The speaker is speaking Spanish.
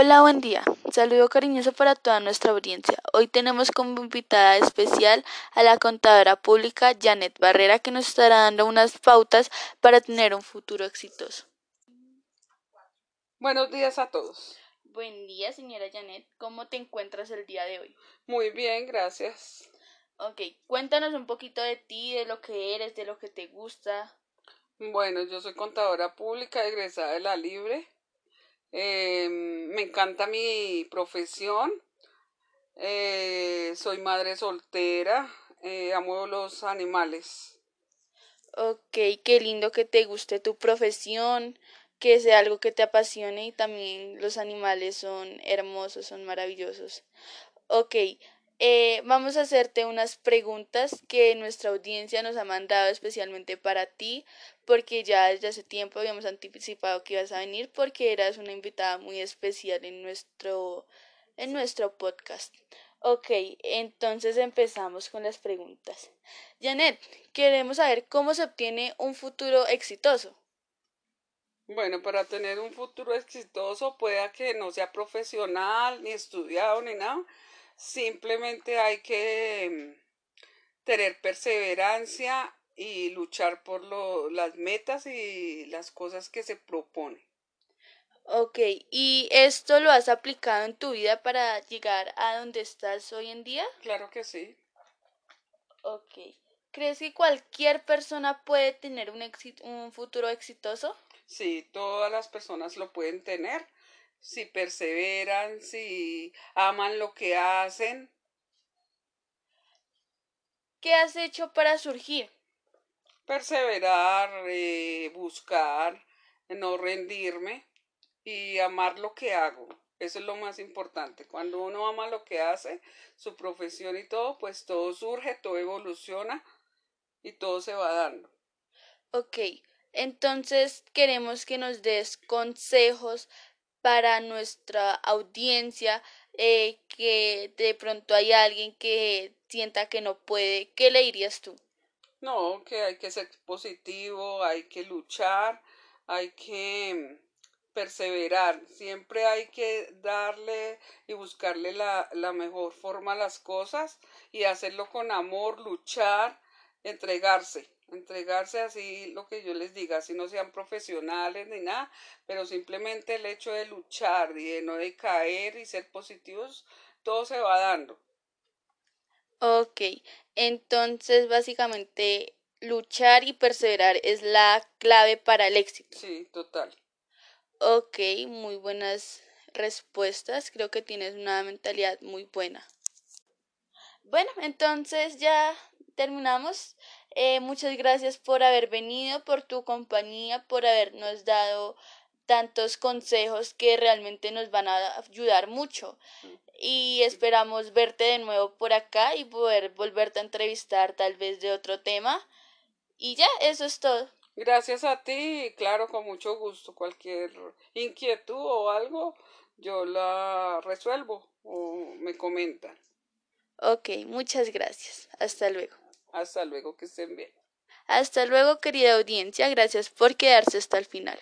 Hola, buen día. Saludo cariñoso para toda nuestra audiencia. Hoy tenemos como invitada especial a la contadora pública Janet Barrera que nos estará dando unas pautas para tener un futuro exitoso. Buenos días a todos. Buen día, señora Janet. ¿Cómo te encuentras el día de hoy? Muy bien, gracias. Ok, cuéntanos un poquito de ti, de lo que eres, de lo que te gusta. Bueno, yo soy contadora pública egresada de la Libre. Eh, me encanta mi profesión. Eh, soy madre soltera. Eh, amo los animales. Ok, qué lindo que te guste tu profesión, que sea algo que te apasione y también los animales son hermosos, son maravillosos. Ok, eh, vamos a hacerte unas preguntas que nuestra audiencia nos ha mandado especialmente para ti, porque ya desde hace tiempo habíamos anticipado que ibas a venir porque eras una invitada muy especial en nuestro, en nuestro podcast. Ok, entonces empezamos con las preguntas. Janet, queremos saber cómo se obtiene un futuro exitoso. Bueno, para tener un futuro exitoso pueda que no sea profesional, ni estudiado, ni nada Simplemente hay que mm, tener perseverancia y luchar por lo, las metas y las cosas que se propone. Ok, ¿y esto lo has aplicado en tu vida para llegar a donde estás hoy en día? Claro que sí. Ok. ¿Crees que cualquier persona puede tener un, un futuro exitoso? Sí, todas las personas lo pueden tener si perseveran, si aman lo que hacen. ¿Qué has hecho para surgir? Perseverar, eh, buscar, no rendirme y amar lo que hago. Eso es lo más importante. Cuando uno ama lo que hace, su profesión y todo, pues todo surge, todo evoluciona y todo se va dando. Ok, entonces queremos que nos des consejos para nuestra audiencia eh, que de pronto hay alguien que sienta que no puede, ¿qué le dirías tú? No, que hay que ser positivo, hay que luchar, hay que perseverar, siempre hay que darle y buscarle la, la mejor forma a las cosas y hacerlo con amor, luchar, entregarse entregarse así lo que yo les diga, si no sean profesionales ni nada, pero simplemente el hecho de luchar y de no decaer y ser positivos, todo se va dando. Ok, entonces básicamente luchar y perseverar es la clave para el éxito. Sí, total. Ok, muy buenas respuestas, creo que tienes una mentalidad muy buena. Bueno, entonces ya terminamos. Eh, muchas gracias por haber venido, por tu compañía, por habernos dado tantos consejos que realmente nos van a ayudar mucho. Y esperamos verte de nuevo por acá y poder volverte a entrevistar tal vez de otro tema. Y ya, eso es todo. Gracias a ti, claro, con mucho gusto. Cualquier inquietud o algo, yo la resuelvo o me comentan. Ok, muchas gracias. Hasta luego. Hasta luego, que estén bien. Hasta luego, querida audiencia. Gracias por quedarse hasta el final.